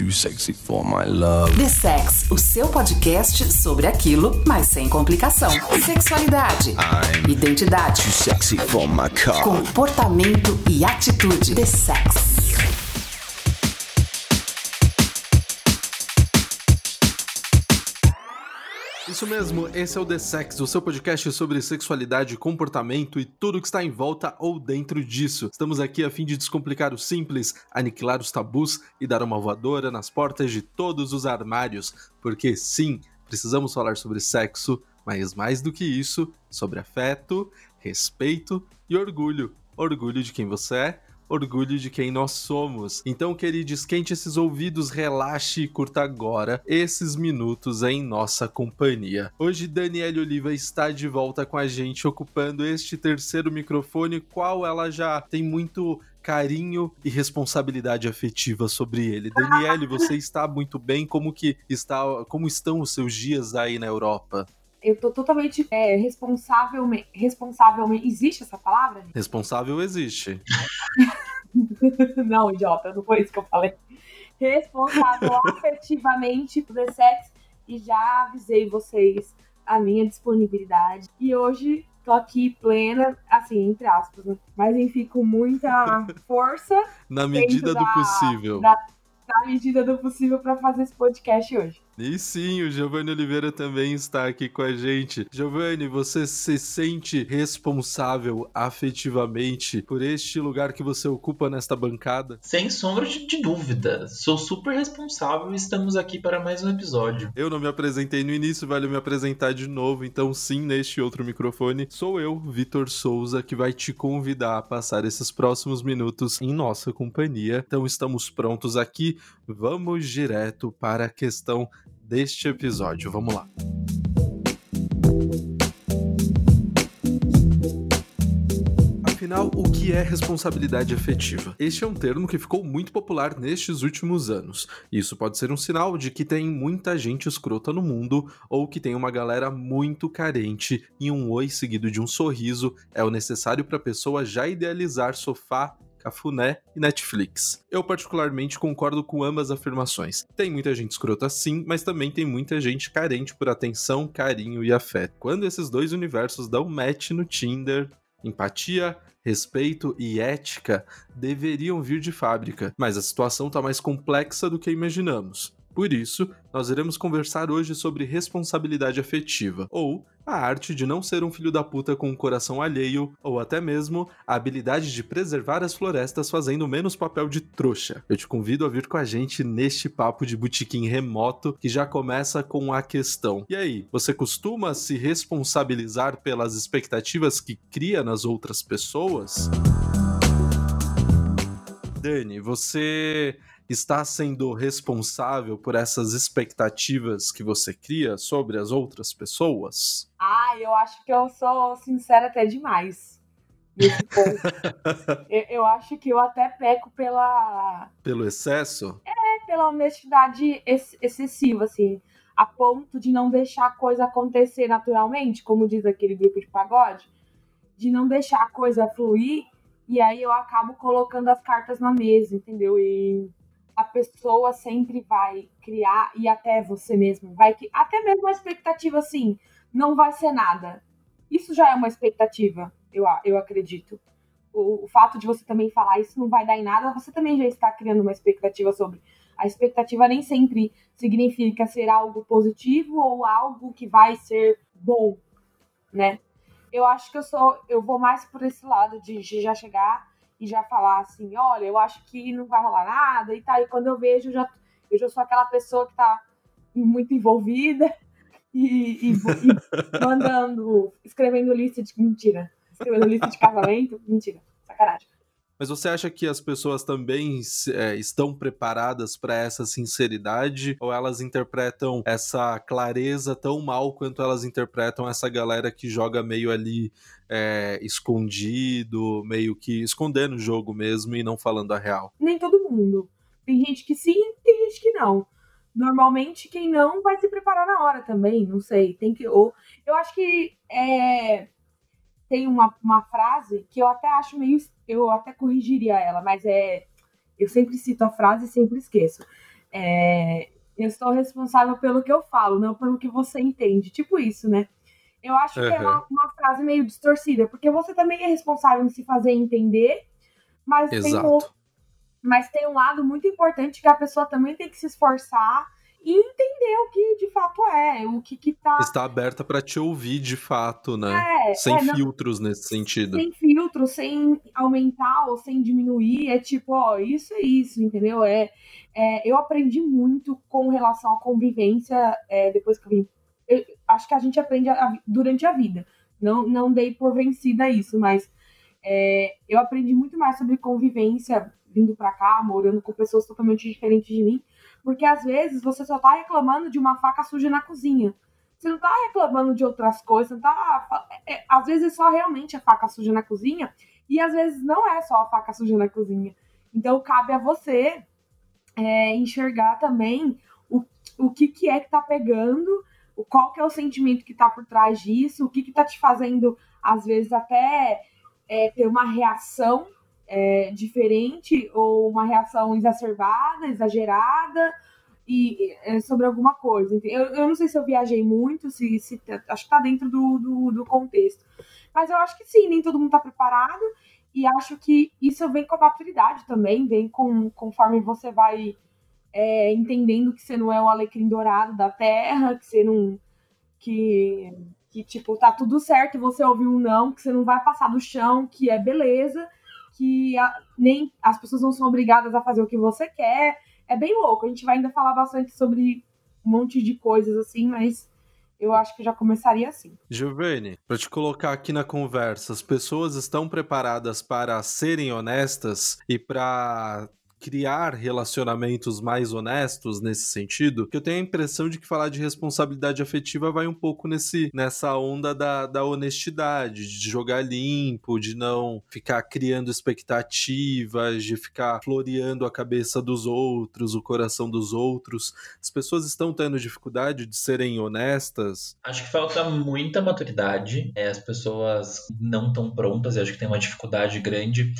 Too sexy for my love. The Sex, o seu podcast sobre aquilo, mas sem complicação. Sexualidade, I'm identidade, too sexy for my car. comportamento e atitude. The Sex. Isso mesmo, esse é o The Sex, o seu podcast sobre sexualidade, comportamento e tudo que está em volta ou dentro disso. Estamos aqui a fim de descomplicar o simples, aniquilar os tabus e dar uma voadora nas portas de todos os armários. Porque sim, precisamos falar sobre sexo, mas mais do que isso, sobre afeto, respeito e orgulho. Orgulho de quem você é, orgulho de quem nós somos. Então, querido, esquente esses ouvidos, relaxe e curta agora esses minutos em nossa companhia. Hoje, Daniele Oliva está de volta com a gente, ocupando este terceiro microfone, qual ela já tem muito carinho e responsabilidade afetiva sobre ele. Daniele, você está muito bem? Como que está, como estão os seus dias aí na Europa? Eu tô totalmente é, responsávelmente. Responsavelmente. Existe essa palavra? Responsável existe. não, idiota, não foi isso que eu falei. Responsável afetivamente por The Sex e já avisei vocês a minha disponibilidade. E hoje tô aqui plena, assim, entre aspas, né? Mas enfim, com muita força. Na medida do da- possível. Da, na medida do possível pra fazer esse podcast hoje. E sim, o Giovanni Oliveira também está aqui com a gente. Giovanni, você se sente responsável afetivamente por este lugar que você ocupa nesta bancada? Sem sombra de, dúvida. Sou super responsável e estamos aqui para mais um episódio. Eu não me apresentei no início, vale me apresentar de novo, então sim, neste outro microfone, sou eu, Vitor Souza, que vai te convidar a passar esses próximos minutos em nossa companhia. Então estamos prontos aqui, vamos direto para a questão deste episódio. Vamos lá. Afinal, o que é responsabilidade afetiva? Este é um termo que ficou muito popular nestes últimos anos. Isso pode ser um sinal de que tem muita gente escrota no mundo ou que tem uma galera muito carente e um oi seguido de um sorriso é o necessário para a pessoa já idealizar sofá, cafuné e Netflix. Eu particularmente concordo com ambas afirmações. Tem muita gente escrota sim, mas também tem muita gente carente por atenção, carinho e afeto. Quando esses dois universos dão match no Tinder, empatia, respeito e ética deveriam vir de fábrica, mas a situação está mais complexa do que imaginamos. Por isso, nós iremos conversar hoje sobre responsabilidade afetiva, ou a arte de não ser um filho da puta com um coração alheio, ou até mesmo a habilidade de preservar as florestas fazendo menos papel de trouxa. Eu te convido a vir com a gente neste papo de botequim remoto que já começa com a questão. E aí, você costuma se responsabilizar pelas expectativas que cria nas outras pessoas? Dani, você está sendo responsável por essas expectativas que você cria sobre as outras pessoas? Ah, eu acho que eu sou sincera até demais. Eu, eu acho que eu até peco pela, Pelo excesso? pela honestidade ex- excessiva, assim, a ponto de não deixar a coisa acontecer naturalmente, como diz aquele grupo de pagode, de não deixar a coisa fluir, e aí eu acabo colocando as cartas na mesa, entendeu? E a pessoa sempre vai criar, e até você mesmo, vai que até mesmo a expectativa assim, não vai ser nada. Isso já é uma expectativa, eu, eu acredito. O, o fato de você também falar isso não vai dar em nada, você também já está criando uma expectativa sobre. A expectativa nem sempre significa ser algo positivo ou algo que vai ser bom, né? Eu acho que eu sou, eu vou mais por esse lado de de já chegar e já falar assim, olha, eu acho que não vai rolar nada e tal. E quando eu vejo, eu já, eu já sou aquela pessoa que tá muito envolvida e, e, e mandando, escrevendo lista de mentira, escrevendo lista de casamento, mentira, sacanagem. Mas você acha que as pessoas também é, estão preparadas para essa sinceridade? Ou elas interpretam essa clareza tão mal quanto elas interpretam essa galera que joga meio ali é, escondido, meio que escondendo o jogo mesmo e não falando a real? Nem todo mundo. Tem gente que sim, tem gente que não. Normalmente, quem não vai se preparar na hora também, não sei. Tem que. Ou, eu acho que é, tem uma, uma frase que eu até acho meio. Eu até corrigiria ela, mas é. Eu sempre cito a frase e sempre esqueço. é, eu sou responsável pelo que eu falo, não pelo que você entende. Tipo isso, né? Eu acho uhum. que é uma, uma, frase meio distorcida, porque você também é responsável em se fazer entender, mas tem, um, mas tem um lado muito importante que a pessoa também tem que se esforçar e entender o que de fato é, o que que tá... Está aberta para te ouvir de fato, né? É, sem é, filtros não... nesse sentido. Sem filtros, sem aumentar ou sem diminuir, é tipo, ó, isso é isso, entendeu? É, é eu aprendi muito com relação à convivência é, depois que eu vim. Eu, acho que a gente aprende a, durante a vida. Não, não dei por vencida isso, mas é, eu aprendi muito mais sobre convivência vindo para cá, morando com pessoas totalmente diferentes de mim porque às vezes você só tá reclamando de uma faca suja na cozinha. Você não tá reclamando de outras coisas, não tá. É, às vezes é só realmente a faca suja na cozinha, e às vezes não é só a faca suja na cozinha. Então cabe a você é, enxergar também o, o que, que é que tá pegando, o, qual que é o sentimento que tá por trás disso, o que, que tá te fazendo, às vezes, até é, ter uma reação é, diferente ou uma reação exacerbada, exagerada e é, sobre alguma coisa. Eu, eu não sei se eu viajei muito, se, se acho que tá dentro do, do, do, contexto. Mas eu acho que sim, nem todo mundo tá preparado e acho que isso vem com a maturidade também, vem com conforme você vai é, entendendo que você não é o alecrim dourado da terra, que você não que que tipo tá tudo certo você ouviu um não, que você não vai passar do chão, que é beleza que a, nem as pessoas não são obrigadas a fazer o que você quer. É bem louco. A gente vai ainda falar bastante sobre um monte de coisas assim, mas eu acho que já começaria assim. Giovanni, para te colocar aqui na conversa, as pessoas estão preparadas para serem honestas e para criar relacionamentos mais honestos nesse sentido, que eu tenho a impressão de que falar de responsabilidade afetiva vai um pouco nesse, nessa onda da, da honestidade, de jogar limpo, de não ficar criando expectativas, de ficar floreando a cabeça dos outros, o coração dos outros. As pessoas estão tendo dificuldade de serem honestas? Acho que falta muita maturidade, é, as pessoas não estão prontas, eu acho que tem uma dificuldade grande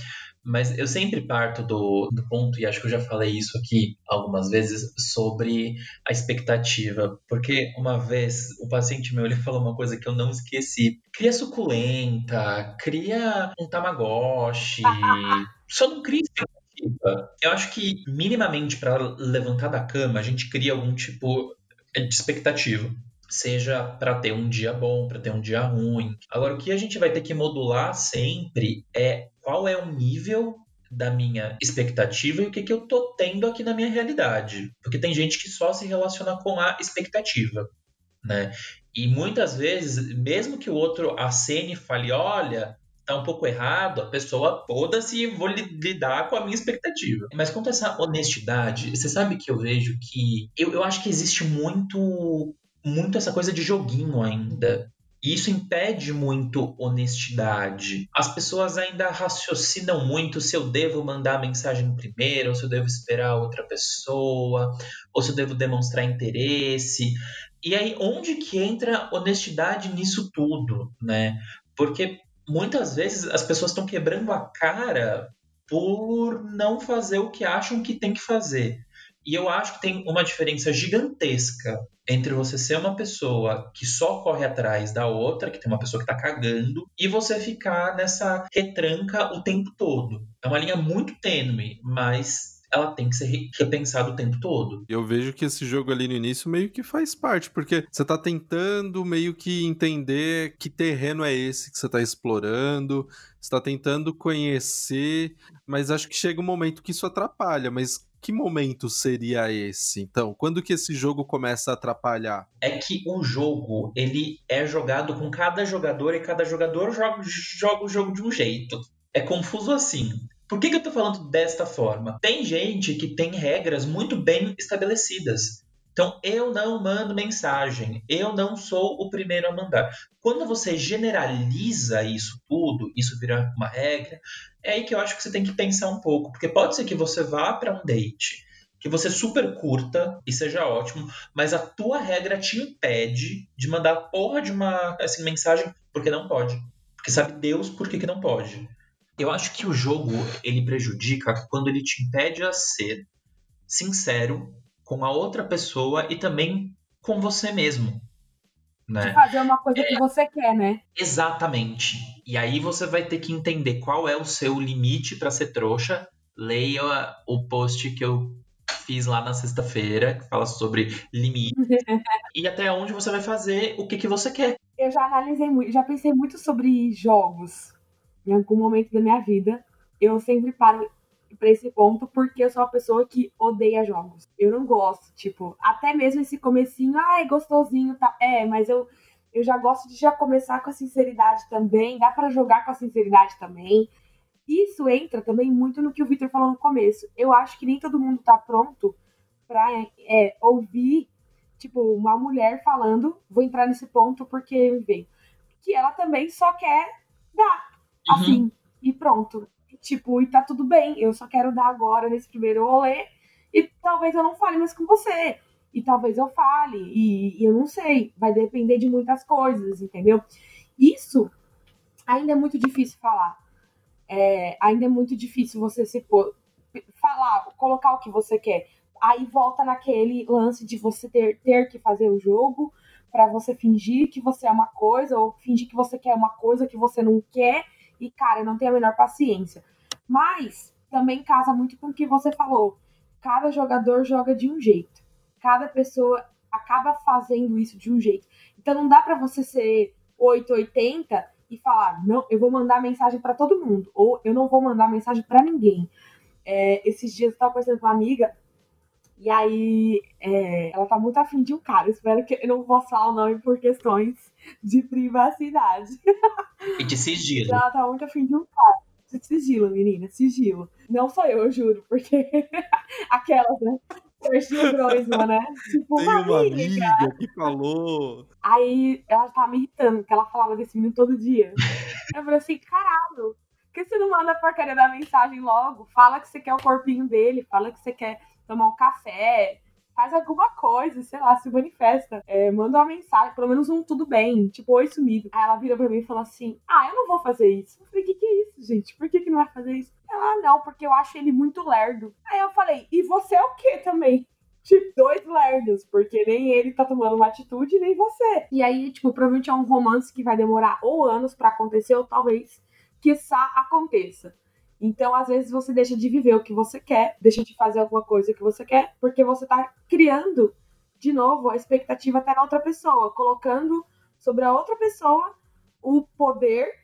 mas eu sempre parto do, do ponto, e acho que eu já falei isso aqui algumas vezes, sobre a expectativa. Porque uma vez o paciente meu ele falou uma coisa que eu não esqueci. Cria suculenta, cria um tamagotchi, só não cria expectativa. Eu acho que minimamente para levantar da cama a gente cria algum tipo de expectativa seja para ter um dia bom, para ter um dia ruim. Agora, o que a gente vai ter que modular sempre é qual é o nível da minha expectativa e o que, que eu tô tendo aqui na minha realidade. Porque tem gente que só se relaciona com a expectativa, né? E muitas vezes, mesmo que o outro acene e fale, olha, tá um pouco errado, a pessoa toda-se vou lidar com a minha expectativa. Mas quanto a essa honestidade, você sabe que eu vejo que eu, eu acho que existe muito muito essa coisa de joguinho ainda. E isso impede muito honestidade. As pessoas ainda raciocinam muito se eu devo mandar a mensagem primeiro, ou se eu devo esperar outra pessoa, ou se eu devo demonstrar interesse. E aí, onde que entra honestidade nisso tudo, né? Porque muitas vezes as pessoas estão quebrando a cara por não fazer o que acham que tem que fazer. E eu acho que tem uma diferença gigantesca entre você ser uma pessoa que só corre atrás da outra, que tem uma pessoa que tá cagando, e você ficar nessa retranca o tempo todo. É uma linha muito tênue, mas ela tem que ser repensada o tempo todo. Eu vejo que esse jogo ali no início meio que faz parte, porque você tá tentando meio que entender que terreno é esse que você tá explorando, você tá tentando conhecer, mas acho que chega um momento que isso atrapalha, mas que momento seria esse? Então, quando que esse jogo começa a atrapalhar? É que o jogo, ele é jogado com cada jogador e cada jogador joga, joga o jogo de um jeito. É confuso assim. Por que, que eu tô falando desta forma? Tem gente que tem regras muito bem estabelecidas. Então, eu não mando mensagem, eu não sou o primeiro a mandar. Quando você generaliza isso tudo, isso vira uma regra, é aí que eu acho que você tem que pensar um pouco, porque pode ser que você vá para um date, que você super curta e seja ótimo, mas a tua regra te impede de mandar a porra de uma assim, mensagem porque não pode. Porque sabe Deus por que, que não pode. Eu acho que o jogo ele prejudica quando ele te impede a ser sincero com a outra pessoa e também com você mesmo. Né? De fazer uma coisa que você quer, né? Exatamente. E aí você vai ter que entender qual é o seu limite para ser trouxa. Leia o post que eu fiz lá na sexta-feira, que fala sobre limite. e até onde você vai fazer o que, que você quer. Eu já analisei muito, já pensei muito sobre jogos em algum momento da minha vida. Eu sempre paro pra esse ponto porque eu sou uma pessoa que odeia jogos. Eu não gosto, tipo, até mesmo esse comecinho, ai, gostosinho, tá? É, mas eu eu já gosto de já começar com a sinceridade também, dá para jogar com a sinceridade também. Isso entra também muito no que o Victor falou no começo. Eu acho que nem todo mundo tá pronto pra é, ouvir, tipo, uma mulher falando, vou entrar nesse ponto porque veio. Que ela também só quer dar, Uhum. assim, e pronto. Tipo, e tá tudo bem, eu só quero dar agora nesse primeiro rolê, e talvez eu não fale mais com você. E talvez eu fale, e, e eu não sei, vai depender de muitas coisas, entendeu? Isso ainda é muito difícil falar. É, ainda é muito difícil você se pôr, falar, colocar o que você quer. Aí volta naquele lance de você ter, ter que fazer o jogo para você fingir que você é uma coisa ou fingir que você quer uma coisa que você não quer e cara, eu não tenho a menor paciência. Mas também casa muito com o que você falou. Cada jogador joga de um jeito. Cada pessoa acaba fazendo isso de um jeito. Então não dá para você ser 880 e falar, não, eu vou mandar mensagem para todo mundo, ou eu não vou mandar mensagem para ninguém. É, esses dias eu tava conversando com uma amiga, e aí é, ela tá muito afim de um cara. Espero que eu não possa falar o nome por questões de privacidade. E de sigilo. Ela tá muito afim de um cara. Sigilo, menina, sigilo. Não sou eu, eu juro, porque aquelas, né? Serginho Groisman, né? Tipo, Tem uma amiga que falou. Aí ela tava me irritando, porque ela falava desse menino todo dia. Eu falei assim, caralho, por que você não manda a porcaria da mensagem logo? Fala que você quer o corpinho dele, fala que você quer tomar um café, faz alguma coisa, sei lá, se manifesta. É, manda uma mensagem, pelo menos um tudo bem, tipo, oi sumido. Aí ela vira pra mim e fala assim: Ah, eu não vou fazer isso. Eu falei, que que é isso, gente? Por que, que não vai fazer isso? Ela, ah, não, porque eu acho ele muito lerdo. Aí eu falei, e você é o que também? Tipo, dois lerdos, porque nem ele tá tomando uma atitude, nem você. E aí, tipo, provavelmente é um romance que vai demorar ou anos pra acontecer, ou talvez, quiçá, aconteça. Então, às vezes, você deixa de viver o que você quer, deixa de fazer alguma coisa que você quer, porque você tá criando, de novo, a expectativa até na outra pessoa, colocando sobre a outra pessoa o poder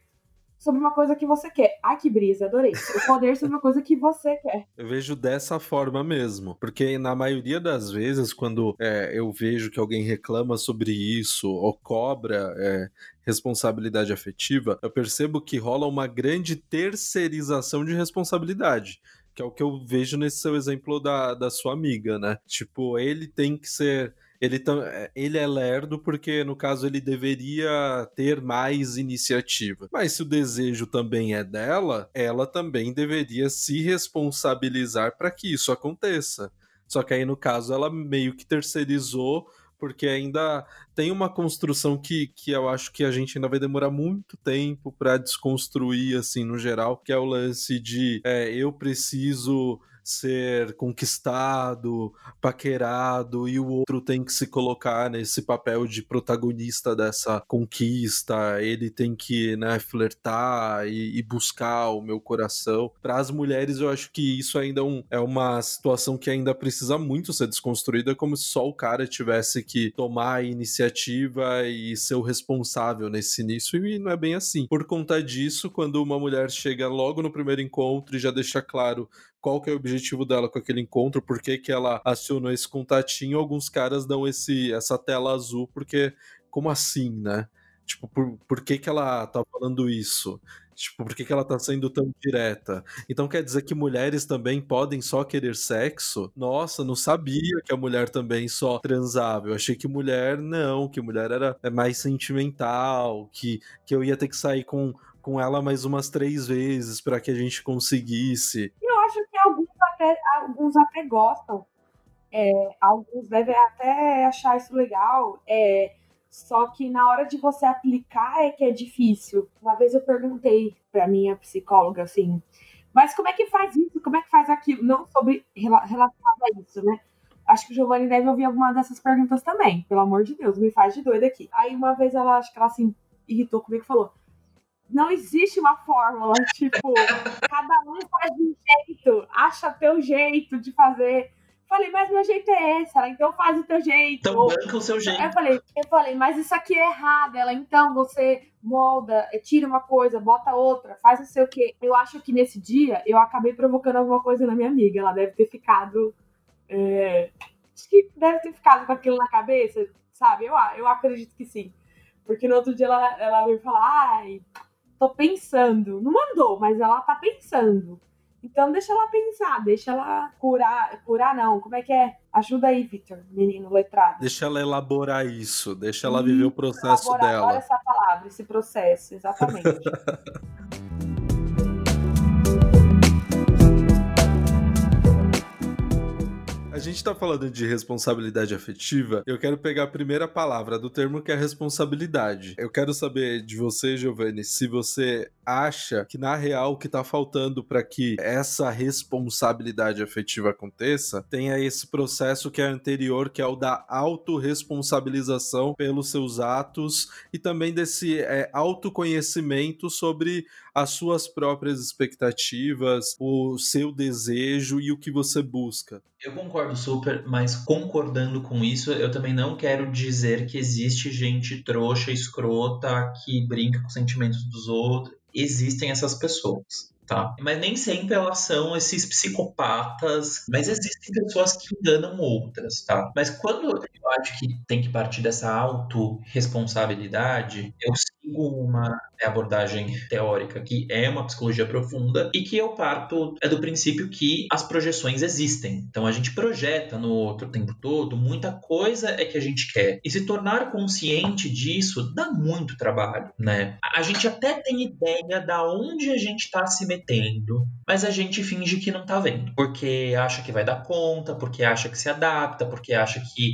sobre uma coisa que você quer. Ai, que brisa, adorei. O poder sobre uma coisa que você quer. Eu vejo dessa forma mesmo. Porque na maioria das vezes, quando é, eu vejo que alguém reclama sobre isso ou cobra é, responsabilidade afetiva, eu percebo que rola uma grande terceirização de responsabilidade. Que é o que eu vejo nesse seu exemplo da, da sua amiga, né? Tipo, ele tem que ser ele, ele é lerdo porque, no caso, ele deveria ter mais iniciativa. Mas se o desejo também é dela, ela também deveria se responsabilizar para que isso aconteça. Só que aí, no caso, ela meio que terceirizou porque ainda tem uma construção que, que eu acho que a gente ainda vai demorar muito tempo para desconstruir, assim, no geral, que é o lance de é, eu preciso ser conquistado, paquerado, e o outro tem que se colocar nesse papel de protagonista dessa conquista, ele tem que, né, flertar e, e buscar o meu coração. Para as mulheres, eu acho que isso ainda é, um, é uma situação que ainda precisa muito ser desconstruída, como se só o cara tivesse que tomar a iniciativa e ser o responsável nesse início, e não é bem assim. Por conta disso, quando uma mulher chega logo no primeiro encontro e já deixa claro qual que é o objetivo dela com aquele encontro, por que, que ela acionou esse contatinho, alguns caras dão esse, essa tela azul, porque como assim, né? Tipo, por, por que, que ela tá falando isso? Tipo, por que, que ela tá sendo tão direta? Então quer dizer que mulheres também podem só querer sexo? Nossa, não sabia que a mulher também só transava. Eu achei que mulher não, que mulher era mais sentimental, que, que eu ia ter que sair com, com ela mais umas três vezes para que a gente conseguisse. Eu acho que alguns até, alguns até gostam. É, alguns devem até achar isso legal. É, só que na hora de você aplicar é que é difícil. Uma vez eu perguntei para minha psicóloga assim, mas como é que faz isso? Como é que faz aquilo? Não sobre relacionado a isso, né? Acho que o Giovanni deve ouvir alguma dessas perguntas também. Pelo amor de Deus, me faz de doida aqui. Aí uma vez ela, acho que ela se irritou comigo e falou: não existe uma fórmula, tipo, cada um faz de um jeito, acha teu jeito de fazer. Falei, mas meu jeito é esse, ela, então faz o teu jeito. Então banca o seu jeito. Eu falei, eu falei, mas isso aqui é errado. Ela, então você molda, tira uma coisa, bota outra, faz não sei o quê. Eu acho que nesse dia eu acabei provocando alguma coisa na minha amiga. Ela deve ter ficado. É... Acho que deve ter ficado com aquilo na cabeça, sabe? Eu, eu acredito que sim. Porque no outro dia ela, ela veio falar, ai, tô pensando. Não mandou, mas ela tá pensando. Então deixa ela pensar, deixa ela curar, curar não, como é que é? Ajuda aí, Victor, menino letrado. Deixa ela elaborar isso, deixa ela viver o processo elaborar, dela. Olha essa palavra, esse processo, exatamente. A gente tá falando de responsabilidade afetiva. Eu quero pegar a primeira palavra do termo que é responsabilidade. Eu quero saber de você, Giovanni, se você acha que na real o que tá faltando para que essa responsabilidade afetiva aconteça tenha esse processo que é anterior, que é o da autorresponsabilização pelos seus atos e também desse é, autoconhecimento sobre as suas próprias expectativas, o seu desejo e o que você busca. Eu concordo super, mas concordando com isso, eu também não quero dizer que existe gente trouxa, escrota, que brinca com os sentimentos dos outros. Existem essas pessoas tá? Mas nem sempre elas são esses psicopatas, mas existem pessoas que enganam outras, tá? Mas quando eu acho que tem que partir dessa autorresponsabilidade, eu sigo uma abordagem teórica que é uma psicologia profunda e que eu parto é do princípio que as projeções existem. Então a gente projeta no outro o tempo todo, muita coisa é que a gente quer. E se tornar consciente disso dá muito trabalho, né? A gente até tem ideia da onde a gente está se metendo, mas a gente finge que não tá vendo, porque acha que vai dar conta, porque acha que se adapta, porque acha que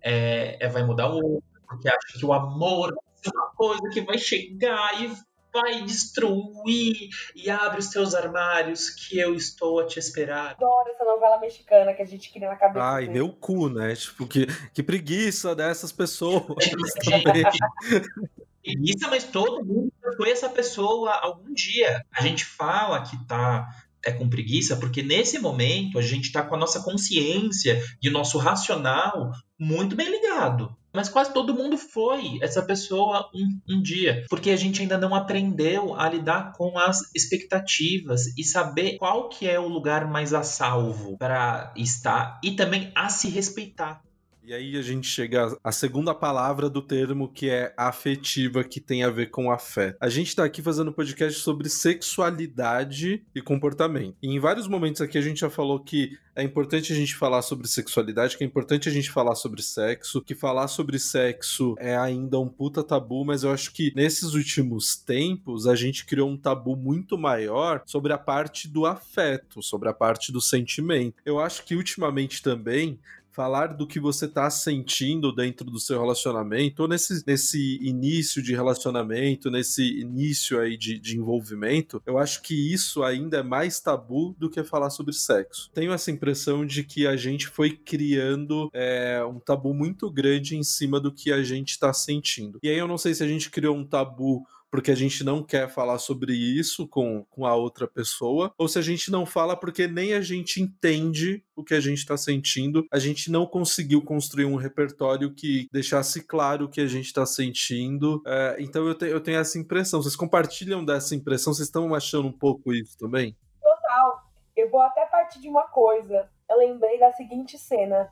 é, é vai mudar o outro, porque acha que o amor uma coisa que vai chegar e vai destruir e abre os teus armários que eu estou a te esperar. Adoro essa novela mexicana que a gente cria na cabeça. Ai, dele. meu cu, né? Tipo, que, que preguiça dessas pessoas preguiça, mas todo mundo foi essa pessoa algum dia. A gente fala que tá é com preguiça porque nesse momento a gente está com a nossa consciência e o nosso racional muito bem ligado. Mas quase todo mundo foi essa pessoa um, um, dia, porque a gente ainda não aprendeu a lidar com as expectativas e saber qual que é o lugar mais a salvo para estar e também a se respeitar. E aí a gente chega à segunda palavra do termo que é afetiva, que tem a ver com afeto. A gente tá aqui fazendo um podcast sobre sexualidade e comportamento. E em vários momentos aqui a gente já falou que é importante a gente falar sobre sexualidade, que é importante a gente falar sobre sexo, que falar sobre sexo é ainda um puta tabu, mas eu acho que nesses últimos tempos a gente criou um tabu muito maior sobre a parte do afeto, sobre a parte do sentimento. Eu acho que ultimamente também falar do que você está sentindo dentro do seu relacionamento, ou nesse, nesse início de relacionamento, nesse início aí de, de envolvimento, eu acho que isso ainda é mais tabu do que falar sobre sexo. Tenho essa impressão de que a gente foi criando é, um tabu muito grande em cima do que a gente está sentindo. E aí eu não sei se a gente criou um tabu porque a gente não quer falar sobre isso com, com a outra pessoa, ou se a gente não fala porque nem a gente entende o que a gente está sentindo, a gente não conseguiu construir um repertório que deixasse claro o que a gente está sentindo. É, então eu, te, eu tenho essa impressão. Vocês compartilham dessa impressão? Vocês estão achando um pouco isso também? Total. Eu vou até partir de uma coisa. Eu lembrei da seguinte cena.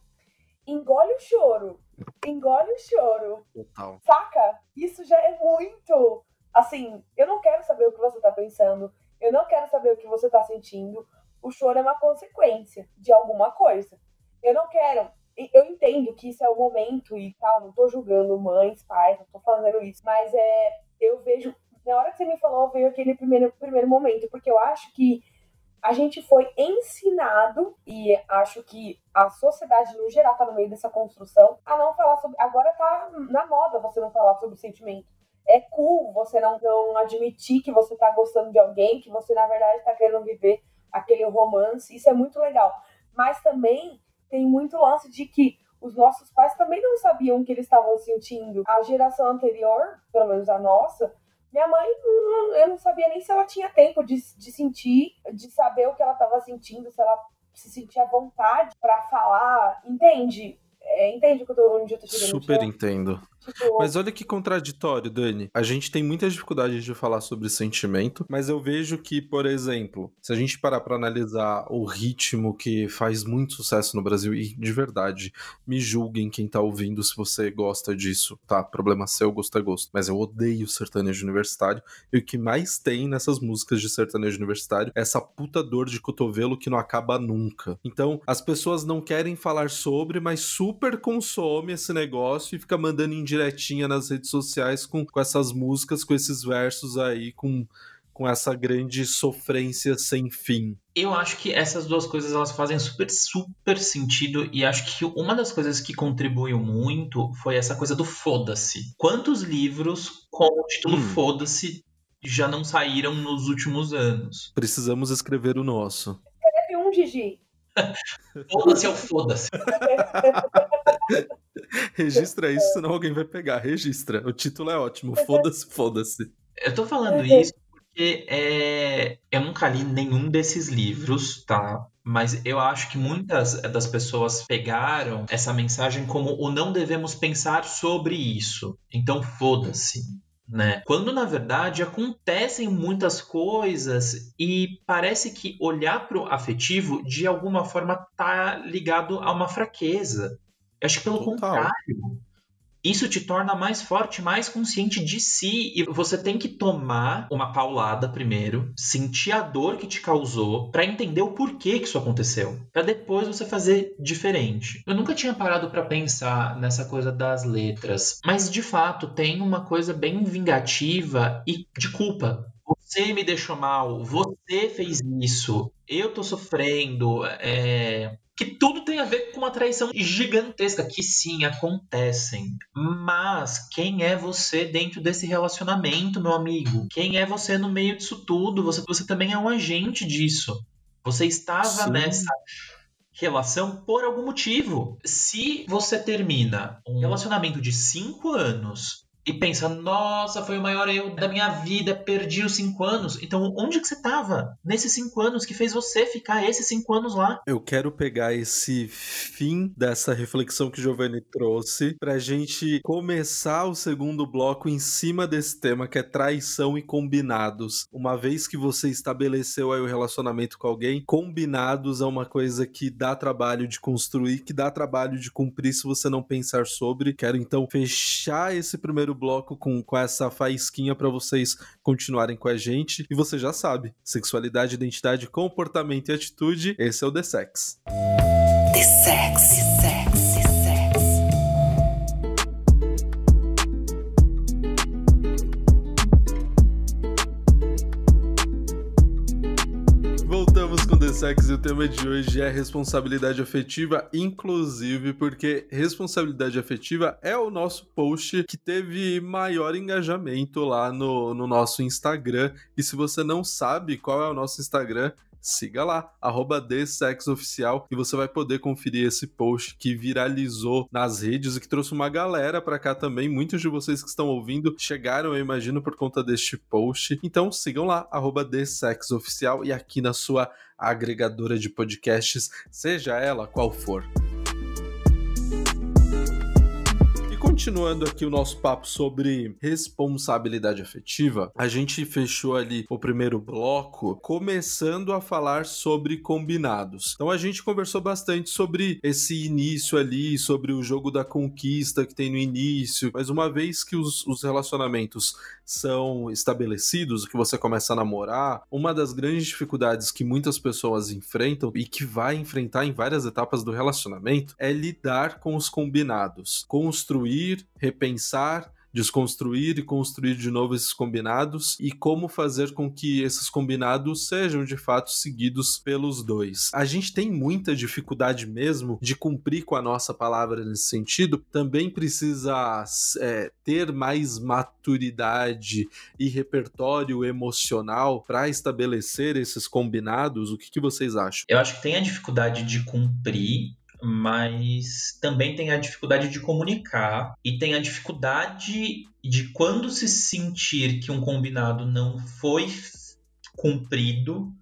Engole o choro. Engole o choro. Total. Saca? Isso já é muito Assim, eu não quero saber o que você tá pensando, eu não quero saber o que você tá sentindo. O choro é uma consequência de alguma coisa. Eu não quero. Eu entendo que isso é o momento e tal, não tô julgando mães, pais, não tô fazendo isso, mas é. Eu vejo. Na hora que você me falou, veio aquele primeiro, primeiro momento, porque eu acho que a gente foi ensinado, e acho que a sociedade no geral tá no meio dessa construção, a não falar sobre. Agora tá na moda você não falar sobre sentimento é cool você não, não admitir que você tá gostando de alguém, que você, na verdade, tá querendo viver aquele romance. Isso é muito legal. Mas também tem muito lance de que os nossos pais também não sabiam o que eles estavam sentindo. A geração anterior, pelo menos a nossa, minha mãe, eu não sabia nem se ela tinha tempo de, de sentir, de saber o que ela estava sentindo, se ela se sentia vontade para falar, entende? É, entende o que eu tô, onde eu tô chegando? Super entendo. Tipo... Mas olha que contraditório, Dani. A gente tem muita dificuldade de falar sobre sentimento, mas eu vejo que, por exemplo, se a gente parar para analisar o ritmo que faz muito sucesso no Brasil, e de verdade, me julguem quem tá ouvindo se você gosta disso, tá? Problema seu, gosto é gosto. Mas eu odeio sertanejo universitário, e o que mais tem nessas músicas de sertanejo universitário é essa puta dor de cotovelo que não acaba nunca. Então, as pessoas não querem falar sobre, mas super consome esse negócio e fica mandando em diretinha nas redes sociais com, com essas músicas, com esses versos aí, com, com essa grande sofrência sem fim. Eu acho que essas duas coisas elas fazem super, super sentido e acho que uma das coisas que contribuiu muito foi essa coisa do foda-se. Quantos livros com o título hum. Foda-se já não saíram nos últimos anos? Precisamos escrever o nosso. Escreve um, Gigi. foda-se é o foda-se. Registra isso, senão alguém vai pegar. Registra. O título é ótimo. Foda-se, foda-se. Eu tô falando isso porque é... eu nunca li nenhum desses livros, tá? Mas eu acho que muitas das pessoas pegaram essa mensagem como o não devemos pensar sobre isso. Então, foda-se. Né? Quando na verdade acontecem muitas coisas e parece que olhar para o afetivo de alguma forma tá ligado a uma fraqueza. Eu acho que pelo Total. contrário. Isso te torna mais forte, mais consciente de si. E você tem que tomar uma paulada primeiro, sentir a dor que te causou, para entender o porquê que isso aconteceu. para depois você fazer diferente. Eu nunca tinha parado para pensar nessa coisa das letras. Mas de fato, tem uma coisa bem vingativa e de culpa. Você me deixou mal, você fez isso, eu tô sofrendo, é que tudo tem a ver com uma traição gigantesca, que sim, acontecem. Mas quem é você dentro desse relacionamento, meu amigo? Quem é você no meio disso tudo? Você, você também é um agente disso. Você estava sim. nessa relação por algum motivo. Se você termina um relacionamento de cinco anos e pensa, nossa, foi o maior erro da minha vida, perdi os cinco anos. Então, onde que você estava nesses cinco anos que fez você ficar esses cinco anos lá? Eu quero pegar esse fim dessa reflexão que o Giovanni trouxe pra gente começar o segundo bloco em cima desse tema que é traição e combinados. Uma vez que você estabeleceu aí o relacionamento com alguém, combinados é uma coisa que dá trabalho de construir, que dá trabalho de cumprir se você não pensar sobre. Quero então fechar esse primeiro bloco com, com essa faísquinha para vocês continuarem com a gente. E você já sabe: sexualidade, identidade, comportamento e atitude. Esse é o The Sex. The Sex, The Sex. Sex e o tema de hoje é responsabilidade afetiva, inclusive porque responsabilidade afetiva é o nosso post que teve maior engajamento lá no, no nosso Instagram. E se você não sabe qual é o nosso Instagram, siga lá, arroba Oficial, e você vai poder conferir esse post que viralizou nas redes e que trouxe uma galera para cá também. Muitos de vocês que estão ouvindo chegaram, eu imagino, por conta deste post. Então sigam lá, arroba Oficial, e aqui na sua agregadora de podcasts, seja ela qual for. Continuando aqui o nosso papo sobre responsabilidade afetiva, a gente fechou ali o primeiro bloco começando a falar sobre combinados. Então a gente conversou bastante sobre esse início ali, sobre o jogo da conquista que tem no início, mas uma vez que os, os relacionamentos são estabelecidos, que você começa a namorar, uma das grandes dificuldades que muitas pessoas enfrentam e que vai enfrentar em várias etapas do relacionamento é lidar com os combinados, construir repensar, desconstruir e construir de novo esses combinados e como fazer com que esses combinados sejam de fato seguidos pelos dois. A gente tem muita dificuldade mesmo de cumprir com a nossa palavra nesse sentido, também precisa é, ter mais maturidade e repertório emocional para estabelecer esses combinados. O que, que vocês acham? Eu acho que tem a dificuldade de cumprir mas também tem a dificuldade de comunicar e tem a dificuldade de quando se sentir que um combinado não foi cumprido,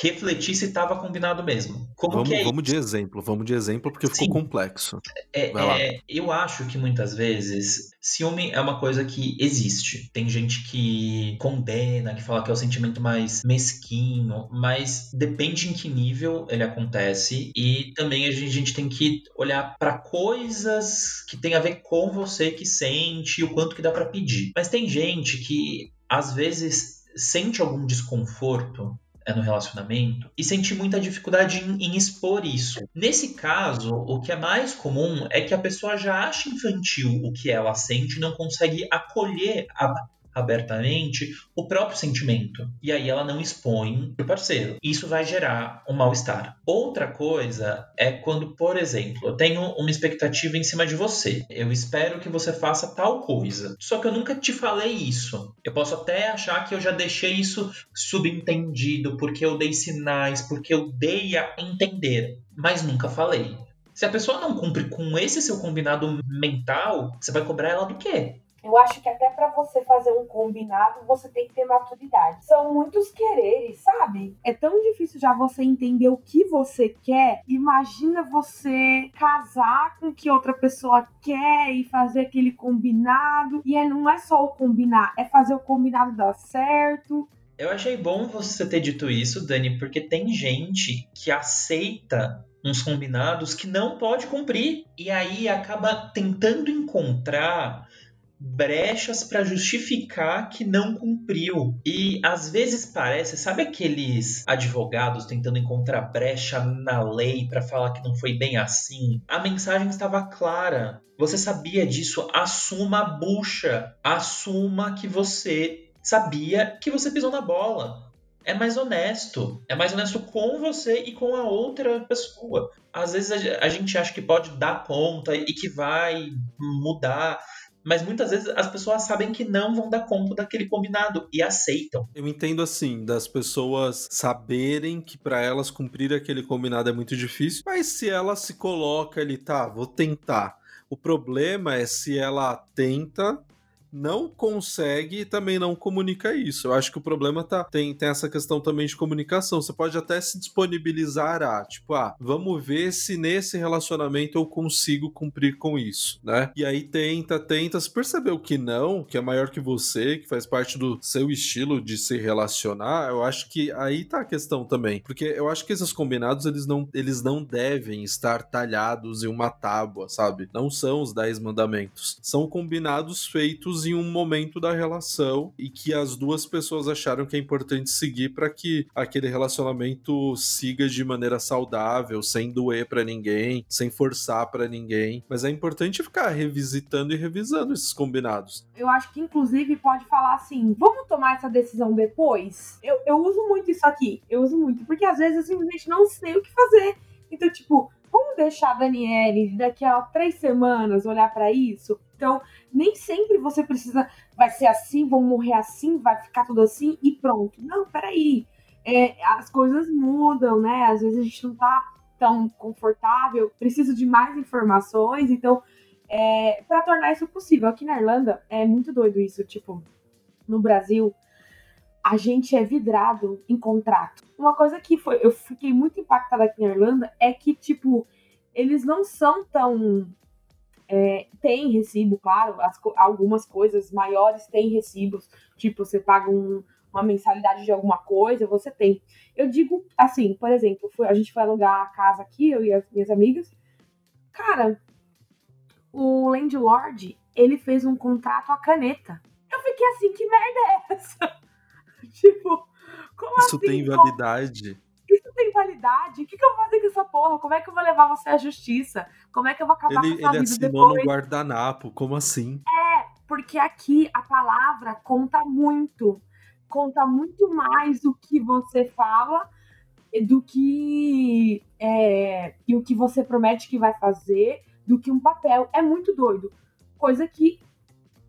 refletir se estava combinado mesmo. Como vamos, que é vamos de exemplo, vamos de exemplo, porque Sim. ficou complexo. É, é, eu acho que muitas vezes ciúme é uma coisa que existe. Tem gente que condena, que fala que é o sentimento mais mesquinho, mas depende em que nível ele acontece e também a gente, a gente tem que olhar para coisas que tem a ver com você que sente, o quanto que dá para pedir. Mas tem gente que às vezes sente algum desconforto é no relacionamento e sente muita dificuldade em, em, expor isso. Nesse caso, o que é mais comum é que a pessoa já acha infantil o que ela sente e não consegue acolher a, abertamente o próprio sentimento. E aí ela não expõe pro parceiro. Isso vai gerar um mal-estar. Outra coisa é quando, por exemplo, eu tenho uma expectativa em cima de você. Eu espero que você faça tal coisa. Só que eu nunca te falei isso. Eu posso até achar que eu já deixei isso subentendido, porque eu dei sinais, porque eu dei a entender, mas nunca falei. Se a pessoa não cumpre com esse seu combinado mental, você vai cobrar ela do quê? Eu acho que até para você fazer um combinado, você tem que ter maturidade. São muitos quereres, sabe? É tão difícil já você entender o que você quer. Imagina você casar com o que outra pessoa quer e fazer aquele combinado. E é, não é só o combinar, é fazer o combinado dar certo. Eu achei bom você ter dito isso, Dani, porque tem gente que aceita uns combinados que não pode cumprir e aí acaba tentando encontrar brechas para justificar que não cumpriu. E às vezes parece, sabe aqueles advogados tentando encontrar brecha na lei para falar que não foi bem assim? A mensagem estava clara. Você sabia disso? Assuma a bucha. Assuma que você sabia que você pisou na bola. É mais honesto. É mais honesto com você e com a outra pessoa. Às vezes a gente acha que pode dar conta e que vai mudar mas muitas vezes as pessoas sabem que não vão dar conta daquele combinado e aceitam. Eu entendo assim, das pessoas saberem que para elas cumprir aquele combinado é muito difícil, mas se ela se coloca ali, tá, vou tentar. O problema é se ela tenta não consegue e também não comunica isso. Eu acho que o problema tá tem, tem essa questão também de comunicação. Você pode até se disponibilizar a, tipo, ah, vamos ver se nesse relacionamento eu consigo cumprir com isso, né? E aí tenta, tenta, se percebeu que não, que é maior que você, que faz parte do seu estilo de se relacionar, eu acho que aí tá a questão também. Porque eu acho que esses combinados, eles não, eles não devem estar talhados em uma tábua, sabe? Não são os dez mandamentos. São combinados feitos em um momento da relação e que as duas pessoas acharam que é importante seguir para que aquele relacionamento siga de maneira saudável, sem doer para ninguém, sem forçar para ninguém. Mas é importante ficar revisitando e revisando esses combinados. Eu acho que, inclusive, pode falar assim: vamos tomar essa decisão depois? Eu, eu uso muito isso aqui. Eu uso muito, porque às vezes eu simplesmente não sei o que fazer. Então, tipo, vamos deixar a Daniele daqui a três semanas olhar para isso? Então, nem sempre você precisa, vai ser assim, vão morrer assim, vai ficar tudo assim e pronto. Não, peraí. É, as coisas mudam, né? Às vezes a gente não tá tão confortável, precisa de mais informações, então, é, para tornar isso possível. Aqui na Irlanda é muito doido isso, tipo, no Brasil, a gente é vidrado em contrato. Uma coisa que foi, eu fiquei muito impactada aqui na Irlanda é que, tipo, eles não são tão é, tem recibo, claro, as, algumas coisas maiores têm recibos, tipo, você paga um, uma mensalidade de alguma coisa, você tem. Eu digo assim, por exemplo, a gente foi alugar a casa aqui, eu e as minhas amigas. Cara, o landlord, ele fez um contrato à caneta. Eu fiquei assim, que merda é essa? tipo, como Isso assim? tem validade. Isso validade? O que, que eu vou fazer com essa porra? Como é que eu vou levar você à justiça? Como é que eu vou acabar Ele, com essa ele vida depois? no guardanapo, como assim? Porque aqui a palavra conta muito. Conta muito mais do que você fala do que é, e o que você promete que vai fazer do que um papel. É muito doido. Coisa que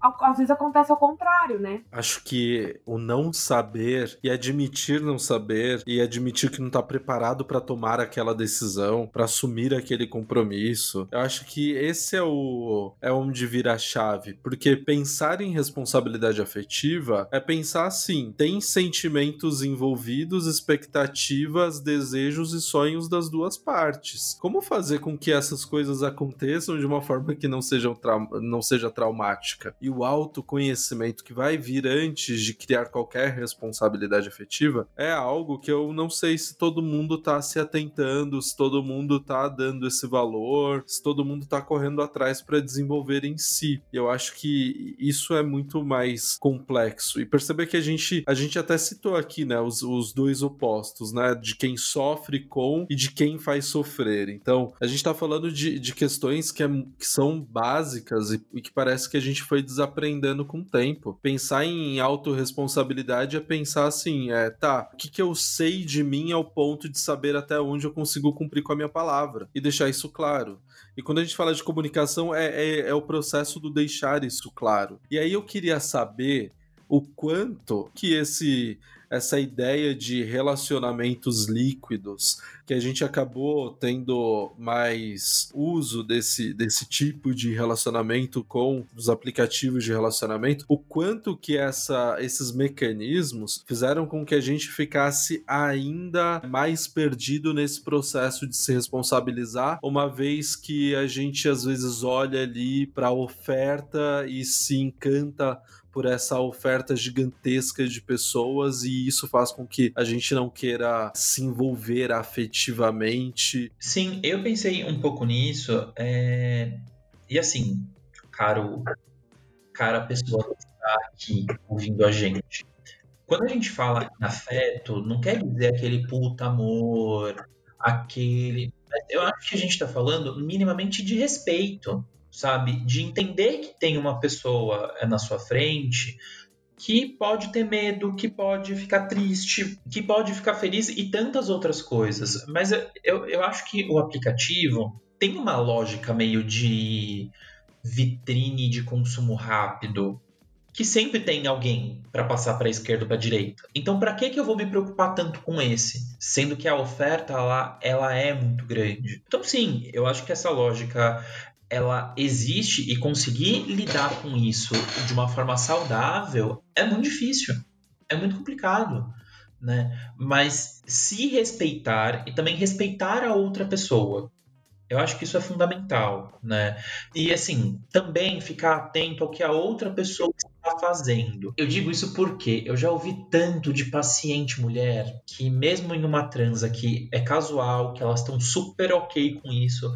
às vezes acontece ao contrário, né? Acho que o não saber e admitir não saber e admitir que não tá preparado para tomar aquela decisão, para assumir aquele compromisso, eu acho que esse é o é onde vira a chave, porque pensar em responsabilidade afetiva é pensar assim, tem sentimentos envolvidos, expectativas, desejos e sonhos das duas partes. Como fazer com que essas coisas aconteçam de uma forma que não seja, não seja traumática? E o autoconhecimento que vai vir antes de criar qualquer responsabilidade afetiva é algo que eu não sei se todo mundo tá se atentando, se todo mundo tá dando esse valor, se todo mundo tá correndo atrás para desenvolver em si. Eu acho que isso é muito mais complexo. E perceber que a gente, a gente até citou aqui, né, os, os dois opostos, né, de quem sofre com e de quem faz sofrer. Então, a gente tá falando de, de questões que, é, que são básicas e, e que parece que a gente foi desafiando aprendendo com o tempo. Pensar em autorresponsabilidade é pensar assim, é, tá, o que, que eu sei de mim ao ponto de saber até onde eu consigo cumprir com a minha palavra e deixar isso claro. E quando a gente fala de comunicação, é, é, é o processo do deixar isso claro. E aí eu queria saber o quanto que esse essa ideia de relacionamentos líquidos, que a gente acabou tendo mais uso desse, desse tipo de relacionamento com os aplicativos de relacionamento, o quanto que essa, esses mecanismos fizeram com que a gente ficasse ainda mais perdido nesse processo de se responsabilizar, uma vez que a gente às vezes olha ali para a oferta e se encanta por essa oferta gigantesca de pessoas e isso faz com que a gente não queira se envolver afetivamente. Sim, eu pensei um pouco nisso. É... E assim, caro, cara pessoa que está aqui ouvindo a gente. Quando a gente fala em afeto, não quer dizer aquele puta amor, aquele. Eu acho que a gente está falando minimamente de respeito sabe? De entender que tem uma pessoa eh, na sua frente que pode ter medo, que pode ficar triste, que pode ficar feliz e tantas outras coisas. Mas eu, eu acho que o aplicativo tem uma lógica meio de vitrine de consumo rápido que sempre tem alguém para passar para a esquerda ou para a direita. Então, para que que eu vou me preocupar tanto com esse, sendo que a oferta lá ela é muito grande? Então, sim, eu acho que essa lógica ela existe e conseguir lidar com isso de uma forma saudável é muito difícil, é muito complicado, né? Mas se respeitar e também respeitar a outra pessoa, eu acho que isso é fundamental, né? E assim, também ficar atento ao que a outra pessoa fazendo. Eu digo isso porque eu já ouvi tanto de paciente mulher que mesmo em uma transa que é casual, que elas estão super ok com isso,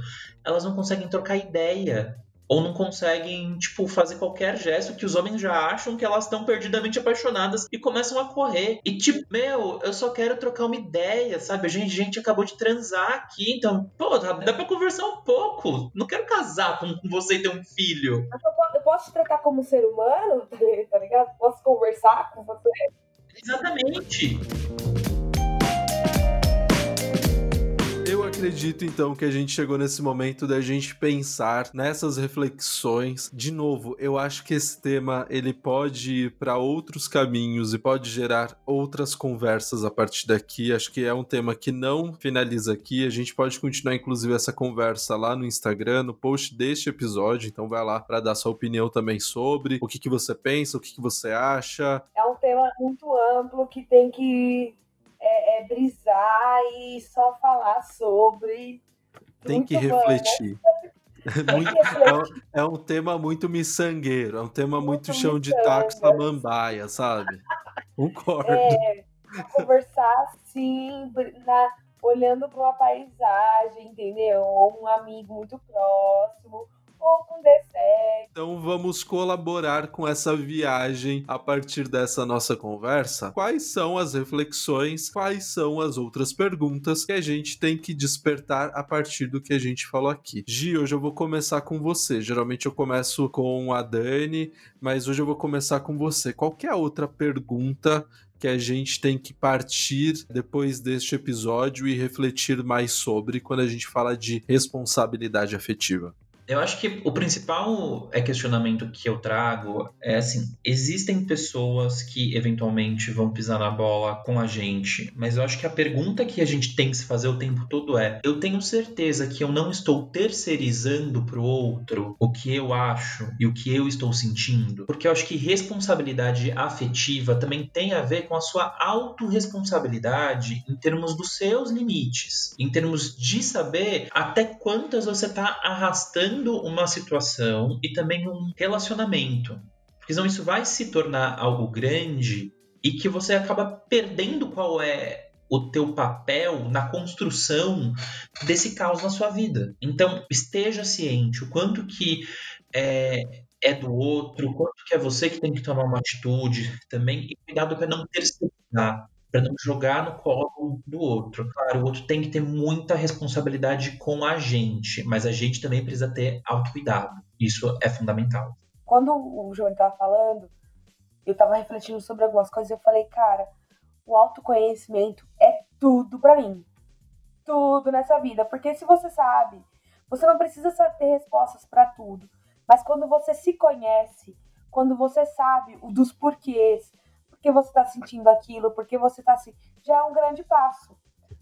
elas não conseguem trocar ideia ou não conseguem, tipo, fazer qualquer gesto que os homens já acham que elas estão perdidamente apaixonadas e começam a correr. E tipo, meu, eu só quero trocar uma ideia, sabe? A gente, a gente acabou de transar aqui, então, pô, dá, pra conversar um pouco. Não quero casar com, com você e ter um filho. Eu posso te tratar como ser humano, tá ligado? Posso conversar com você? Exatamente. Acredito então que a gente chegou nesse momento da gente pensar nessas reflexões. De novo, eu acho que esse tema ele pode ir para outros caminhos e pode gerar outras conversas a partir daqui. Acho que é um tema que não finaliza aqui. A gente pode continuar inclusive essa conversa lá no Instagram, no post deste episódio. Então vai lá para dar sua opinião também sobre o que, que você pensa, o que, que você acha. É um tema muito amplo que tem que é, é brisar e só falar sobre. Tem que refletir. Bom, né? Muito, é, um, é, um, tema muito miçangueiro, é um tema muito, muito chão de taco samambaia, sabe? Concordo. É, conversar assim, na, olhando para uma paisagem, entendeu? Ou um amigo muito próximo, ou com defeito. Então vamos colaborar com essa viagem a partir dessa nossa conversa. Quais são as reflexões, quais são as outras perguntas que a gente tem que despertar a partir do que a gente falou aqui. Gi, hoje eu vou começar com você. Geralmente eu começo com a Dani, mas hoje eu vou começar com você. Qual é a outra pergunta que a gente tem que partir depois deste episódio e refletir mais sobre quando a gente fala de responsabilidade afetiva? Eu acho que o principal é questionamento que eu trago é assim: existem pessoas que eventualmente vão pisar na bola com a gente, mas eu acho que a pergunta que a gente tem que se fazer o tempo todo é: eu tenho certeza que eu não estou terceirizando pro outro o que eu acho e o que eu estou sentindo? Porque eu acho que responsabilidade afetiva também tem a ver com a sua autorresponsabilidade em termos dos seus limites, em termos de saber até quantas você está arrastando uma situação e também um relacionamento. Porque senão isso vai se tornar algo grande e que você acaba perdendo qual é o teu papel na construção desse caos na sua vida. Então, esteja ciente o quanto que é, é do outro, o quanto que é você que tem que tomar uma atitude também, e cuidado para não terceirizar para não jogar no colo do outro. Claro, o outro tem que ter muita responsabilidade com a gente, mas a gente também precisa ter autocuidado. Isso é fundamental. Quando o João estava falando, eu estava refletindo sobre algumas coisas e eu falei, cara, o autoconhecimento é tudo para mim. Tudo nessa vida. Porque se você sabe, você não precisa ter respostas para tudo. Mas quando você se conhece, quando você sabe dos porquês, porque você está sentindo aquilo, porque você está assim, já é um grande passo.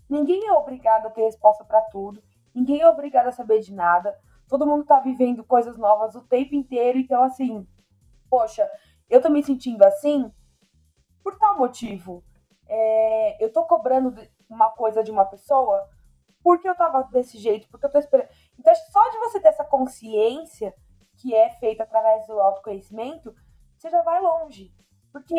Ninguém é obrigado a ter resposta para tudo, ninguém é obrigado a saber de nada. Todo mundo está vivendo coisas novas o tempo inteiro, então assim, poxa, eu tô me sentindo assim por tal motivo. É, eu tô cobrando uma coisa de uma pessoa porque eu tava desse jeito, porque eu tô esperando. Então, só de você ter essa consciência que é feita através do autoconhecimento, você já vai longe. Porque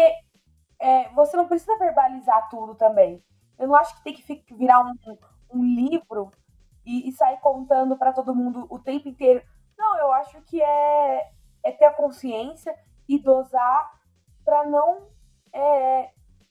é, você não precisa verbalizar tudo também. Eu não acho que tem que virar um, um livro e, e, sair contando para todo mundo o tempo inteiro. Não, eu acho que é, é ter a consciência e dosar para não é,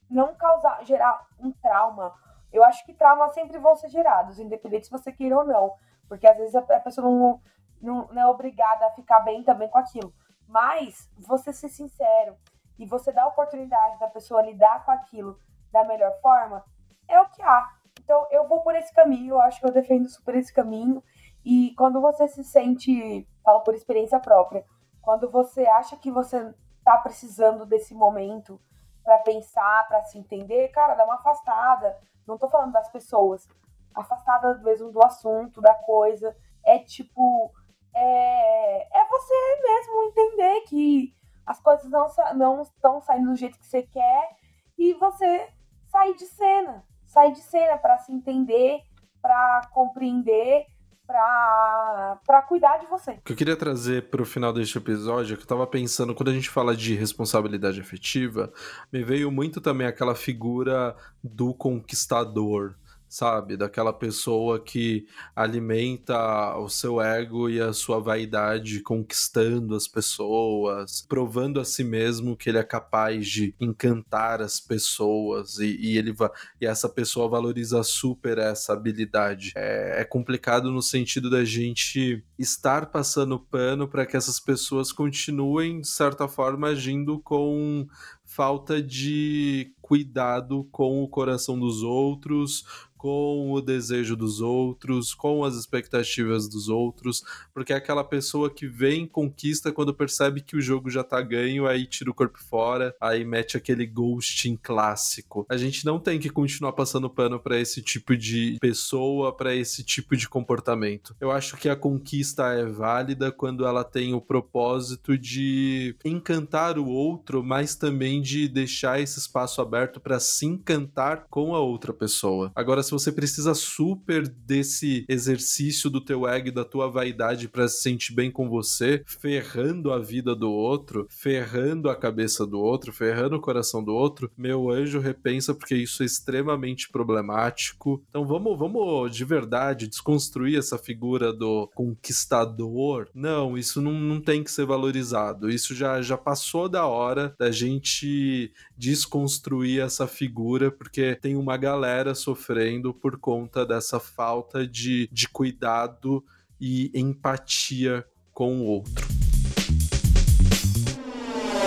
não causar gerar um trauma. Eu acho que traumas sempre vão ser gerados, independente se você queira ou não, porque às vezes a, a pessoa não, não, não é obrigada a ficar bem também com aquilo. Mas você ser sincero, e você dá a oportunidade da pessoa lidar com aquilo da melhor forma, é o que há. Então eu vou por esse caminho, eu acho que eu defendo super esse caminho. E quando você se sente, falo por experiência própria, quando você acha que você tá precisando desse momento para pensar, para se entender, cara, dá uma afastada. Não tô falando das pessoas, afastada mesmo do assunto, da coisa. É tipo, é, é você mesmo entender que as coisas não, não estão saindo do jeito que você quer e você sair de cena. Sair de cena para se entender, para compreender, para cuidar de você. O que eu queria trazer para o final deste episódio é que eu estava pensando, quando a gente fala de responsabilidade afetiva, me veio muito também aquela figura do conquistador sabe? Daquela pessoa que alimenta o seu ego e a sua vaidade, conquistando as pessoas, provando a si mesmo que ele é capaz de encantar as pessoas e, e ele e essa pessoa valoriza super essa habilidade. É, é complicado no sentido da gente estar passando pano para que essas pessoas continuem, de certa forma, agindo com falta de cuidado com o coração dos outros, com o desejo dos outros, com as expectativas dos outros, porque é aquela pessoa que vem, conquista quando percebe que o jogo já tá ganho, aí tira o corpo fora, aí mete aquele ghosting clássico. A gente não tem que continuar passando pano para esse tipo de pessoa, para esse tipo de comportamento. Eu acho que a conquista é válida quando ela tem o propósito de encantar o outro, mas também de deixar esse espaço aberto para se encantar com a outra pessoa. Agora, se você precisa super desse exercício do teu ego e da tua vaidade para se sentir bem com você, ferrando a vida do outro, ferrando a cabeça do outro, ferrando o coração do outro, meu anjo repensa porque isso é extremamente problemático. Então vamos, vamos de verdade desconstruir essa figura do conquistador. Não, isso não, não tem que ser valorizado. Isso já, já passou da hora da gente desconstruir essa figura, porque tem uma galera sofrendo por conta dessa falta de, de cuidado e empatia com o outro.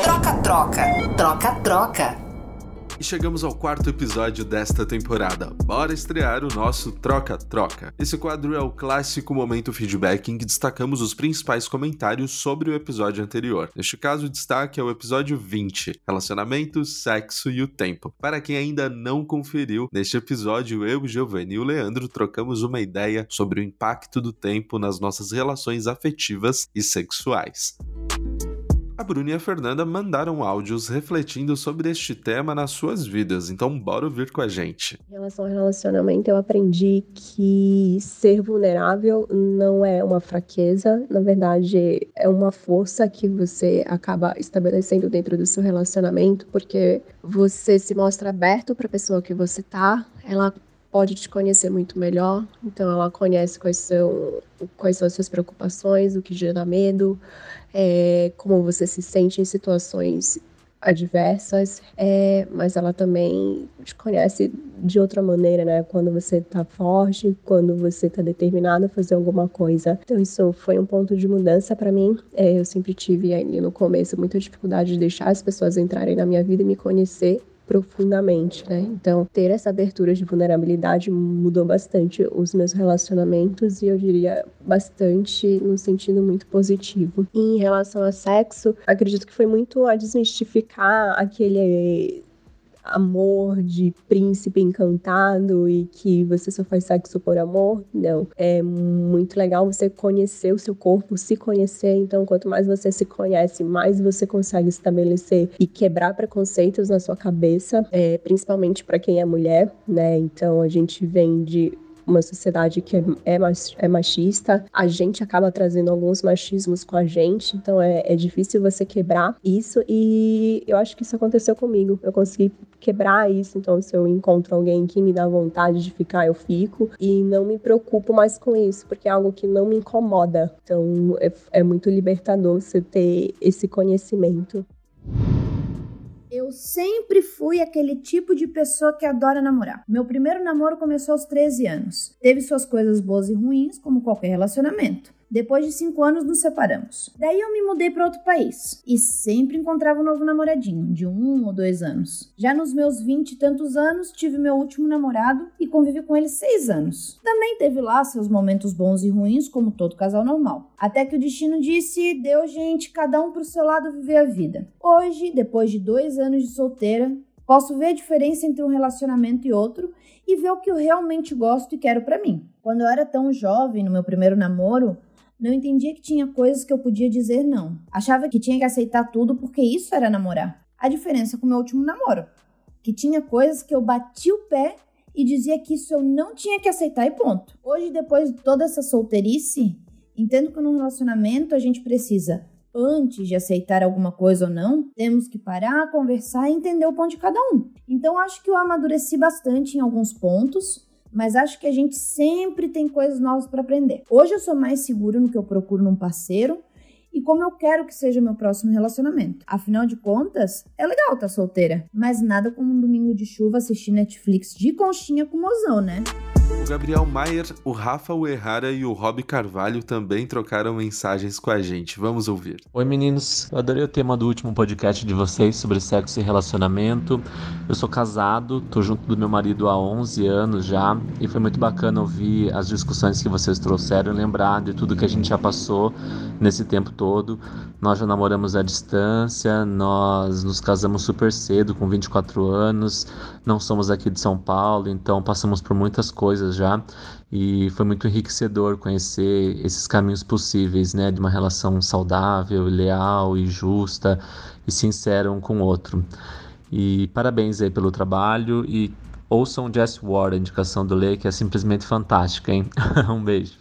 Troca-troca, troca-troca. E chegamos ao quarto episódio desta temporada. Bora estrear o nosso Troca-Troca. Esse quadro é o clássico momento feedback em que destacamos os principais comentários sobre o episódio anterior. Neste caso, o destaque é o episódio 20, Relacionamento, Sexo e o Tempo. Para quem ainda não conferiu, neste episódio eu, Giovanni e o Leandro trocamos uma ideia sobre o impacto do tempo nas nossas relações afetivas e sexuais. A Bruna e a Fernanda mandaram áudios refletindo sobre este tema nas suas vidas, então bora ouvir com a gente. Em relação ao relacionamento, eu aprendi que ser vulnerável não é uma fraqueza, na verdade é uma força que você acaba estabelecendo dentro do seu relacionamento, porque você se mostra aberto para a pessoa que você tá, ela pode te conhecer muito melhor, então ela conhece quais são, quais são as suas preocupações, o que gera medo, é, como você se sente em situações adversas, é, mas ela também te conhece de outra maneira, né? Quando você tá forte, quando você tá determinado a fazer alguma coisa. Então isso foi um ponto de mudança para mim. É, eu sempre tive ali no começo muita dificuldade de deixar as pessoas entrarem na minha vida e me conhecer profundamente, né? Então, ter essa abertura de vulnerabilidade mudou bastante os meus relacionamentos e eu diria bastante no sentido muito positivo. E em relação a sexo, acredito que foi muito a desmistificar aquele amor de príncipe encantado e que você só faz sexo por amor. Não. É muito legal você conhecer o seu corpo, se conhecer. Então, quanto mais você se conhece, mais você consegue estabelecer e quebrar preconceitos na sua cabeça, é, principalmente para quem é mulher, né? Então, a gente vem de uma sociedade que é, é, é, machista, a gente acaba trazendo alguns machismos com a gente, então é, é difícil você quebrar isso e eu acho que isso aconteceu comigo. Eu consegui quebrar isso, então se eu encontro alguém que me dá vontade de ficar, eu fico e não me preocupo mais com isso, porque é algo que não me incomoda. Então é, é muito libertador você ter esse conhecimento. Eu sempre fui aquele tipo de pessoa que adora namorar. Meu primeiro namoro começou aos 13 anos. Teve suas coisas boas e ruins, como qualquer relacionamento. Depois de cinco anos, nos separamos. Daí eu me mudei para outro país e sempre encontrava um novo namoradinho, de um ou dois anos. Já nos meus vinte e tantos anos, tive meu último namorado e convivi com ele seis anos. Também teve lá seus momentos bons e ruins, como todo casal normal. Até que o destino disse: deu, gente, cada um pro seu lado viver a vida. Hoje, depois de dois anos de solteira, posso ver a diferença entre um relacionamento e outro e ver o que eu realmente gosto e quero para mim. Quando eu era tão jovem, no meu primeiro namoro, não entendia que tinha coisas que eu podia dizer não. Achava que tinha que aceitar tudo porque isso era namorar. A diferença com o meu último namoro, que tinha coisas que eu bati o pé e dizia que isso eu não tinha que aceitar e ponto. Hoje, depois de toda essa solteirice, entendo que num relacionamento a gente precisa, antes de aceitar alguma coisa ou não, temos que parar, conversar e entender o ponto de cada um. Então, acho que eu amadureci bastante em alguns pontos mas acho que a gente sempre tem coisas novas para aprender. Hoje eu sou mais seguro no que eu procuro num parceiro e como eu quero que seja meu próximo relacionamento. Afinal de contas, é legal estar tá solteira, mas nada como um domingo de chuva assistir Netflix de conchinha com mozão, né? Gabriel Maier, o Rafa Uerrara e o Rob Carvalho também trocaram mensagens com a gente. Vamos ouvir. Oi meninos, eu adorei o tema do último podcast de vocês sobre sexo e relacionamento. Eu sou casado, tô junto do meu marido há 11 anos já e foi muito bacana ouvir as discussões que vocês trouxeram lembrar de tudo que a gente já passou nesse tempo todo. Nós já namoramos à distância, nós nos casamos super cedo, com 24 anos, não somos aqui de São Paulo, então passamos por muitas coisas já e foi muito enriquecedor conhecer esses caminhos possíveis, né, de uma relação saudável, leal e justa e sincera um com o outro. E parabéns aí pelo trabalho e ouçam Jess Ward, a indicação do Lê, que é simplesmente fantástica, hein? um beijo.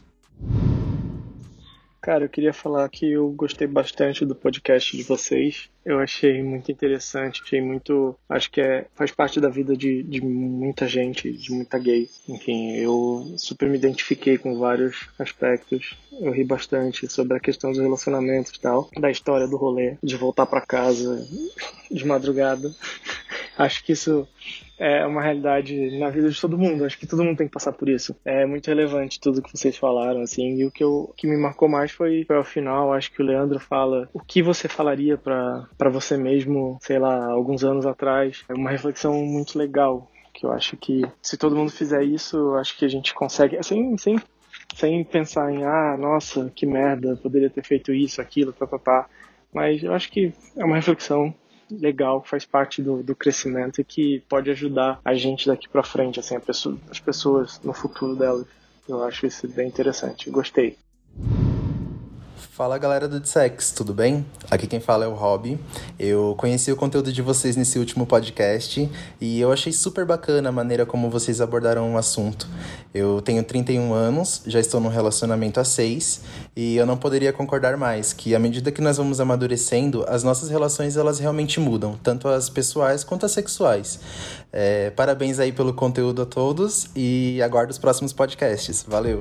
Cara, eu queria falar que eu gostei bastante do podcast de vocês. Eu achei muito interessante, achei muito. Acho que é, faz parte da vida de, de muita gente, de muita gay. Enfim, eu super me identifiquei com vários aspectos. Eu ri bastante sobre a questão dos relacionamentos e tal, da história do rolê, de voltar para casa de madrugada. Acho que isso é uma realidade na vida de todo mundo. Acho que todo mundo tem que passar por isso. É muito relevante tudo que vocês falaram, assim. E o que, eu, que me marcou mais foi, foi ao final. Acho que o Leandro fala o que você falaria para você mesmo, sei lá, alguns anos atrás. É uma reflexão muito legal. Que eu acho que se todo mundo fizer isso, eu acho que a gente consegue, sem, sem, sem pensar em, ah, nossa, que merda, poderia ter feito isso, aquilo, tá, tá, tá. Mas eu acho que é uma reflexão legal, faz parte do, do crescimento e que pode ajudar a gente daqui para frente, assim, pessoa, as pessoas no futuro delas. Eu acho isso bem interessante. Gostei. Fala galera do Sex, tudo bem? Aqui quem fala é o Rob. Eu conheci o conteúdo de vocês nesse último podcast e eu achei super bacana a maneira como vocês abordaram o assunto. Eu tenho 31 anos, já estou num relacionamento há 6 e eu não poderia concordar mais que à medida que nós vamos amadurecendo, as nossas relações elas realmente mudam, tanto as pessoais quanto as sexuais. É, parabéns aí pelo conteúdo a todos e aguardo os próximos podcasts. Valeu!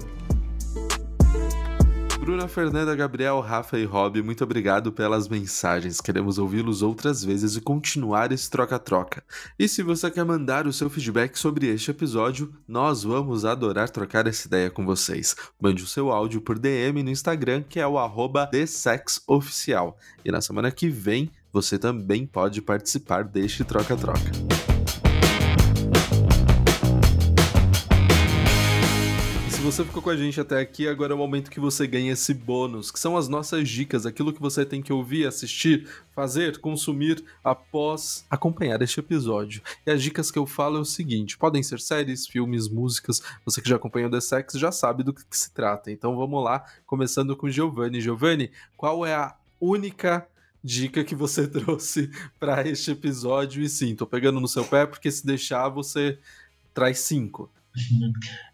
Bruna, Fernanda, Gabriel, Rafa e Rob, muito obrigado pelas mensagens. Queremos ouvi-los outras vezes e continuar esse troca-troca. E se você quer mandar o seu feedback sobre este episódio, nós vamos adorar trocar essa ideia com vocês. Mande o seu áudio por DM no Instagram, que é o TheSexOficial. E na semana que vem, você também pode participar deste troca-troca. Você ficou com a gente até aqui, agora é o momento que você ganha esse bônus, que são as nossas dicas, aquilo que você tem que ouvir, assistir, fazer, consumir após acompanhar este episódio. E as dicas que eu falo é o seguinte: podem ser séries, filmes, músicas. Você que já acompanhou The Sex já sabe do que, que se trata. Então vamos lá, começando com Giovanni. Giovanni, qual é a única dica que você trouxe para este episódio? E sim, tô pegando no seu pé porque se deixar você traz cinco.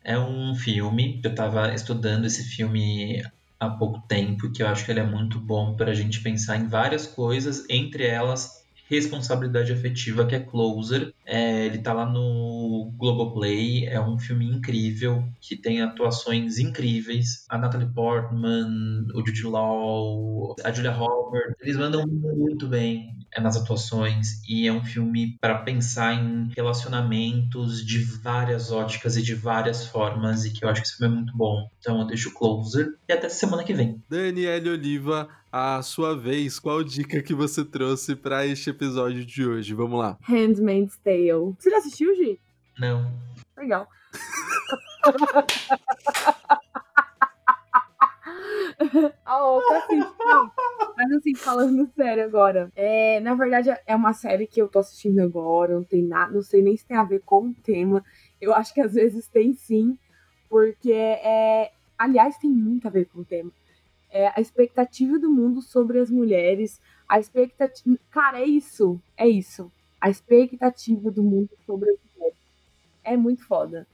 É um filme, eu estava estudando esse filme há pouco tempo, que eu acho que ele é muito bom para a gente pensar em várias coisas, entre elas responsabilidade afetiva, que é Closer. É, ele tá lá no Globoplay, é um filme incrível, que tem atuações incríveis. A Natalie Portman, o Jude Law, a Julia Roberts, eles mandam muito bem nas atuações e é um filme para pensar em relacionamentos de várias óticas e de várias formas e que eu acho que esse filme é muito bom. Então eu deixo Closer e até semana que vem. Daniele Oliva, a sua vez, qual dica que você trouxe para este episódio de hoje? Vamos lá. Handmaid's Tale. Você já assistiu, Gi? Não. Legal. Ah, oh, tá assim, Mas assim, falando sério agora. É, na verdade, é uma série que eu tô assistindo agora, não tem nada, não sei nem se tem a ver com o tema. Eu acho que às vezes tem sim, porque é. Aliás, tem muito a ver com o tema. É a expectativa do mundo sobre as mulheres. A expectativa. Cara, é isso. É isso. A expectativa do mundo sobre as mulheres. É muito foda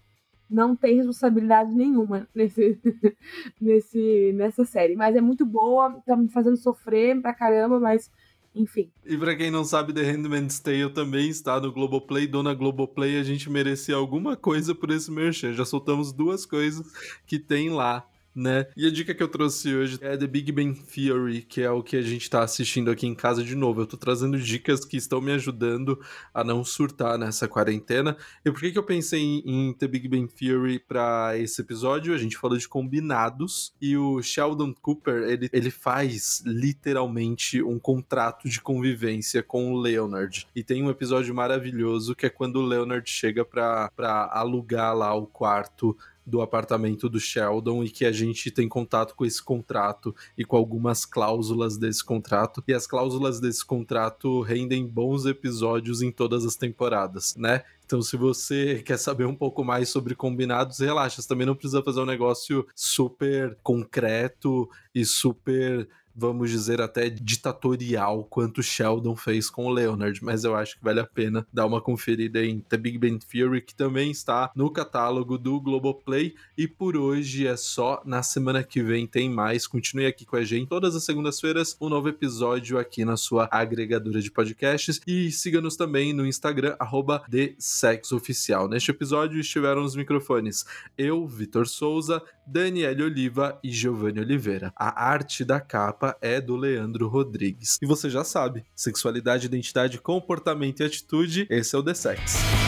não tem responsabilidade nenhuma nesse, nesse, nessa série. Mas é muito boa, tá me fazendo sofrer pra caramba, mas enfim. E pra quem não sabe, The Handmaid's Tale também está no Globoplay. Dona Globoplay, a gente merecia alguma coisa por esse merchan. Já soltamos duas coisas que tem lá né? E a dica que eu trouxe hoje é The Big Bang Theory, que é o que a gente tá assistindo aqui em casa de novo. Eu tô trazendo dicas que estão me ajudando a não surtar nessa quarentena. E por que, que eu pensei em, em The Big Bang Theory para esse episódio? A gente falou de combinados e o Sheldon Cooper, ele, ele faz literalmente um contrato de convivência com o Leonard. E tem um episódio maravilhoso que é quando o Leonard chega para alugar lá o quarto do apartamento do Sheldon e que a gente tem contato com esse contrato e com algumas cláusulas desse contrato. E as cláusulas desse contrato rendem bons episódios em todas as temporadas, né? Então, se você quer saber um pouco mais sobre combinados, relaxa. Você também não precisa fazer um negócio super concreto e super vamos dizer, até ditatorial quanto Sheldon fez com o Leonard, mas eu acho que vale a pena dar uma conferida em The Big Bang Theory, que também está no catálogo do Globoplay. E por hoje é só. Na semana que vem tem mais. Continue aqui com a gente. Todas as segundas-feiras, um novo episódio aqui na sua agregadora de podcasts. E siga-nos também no Instagram, arroba Oficial. Neste episódio estiveram os microfones eu, Vitor Souza, Daniele Oliva e Giovanni Oliveira. A arte da capa capa é do Leandro Rodrigues. E você já sabe, sexualidade, identidade, comportamento e atitude, esse é o The Sex.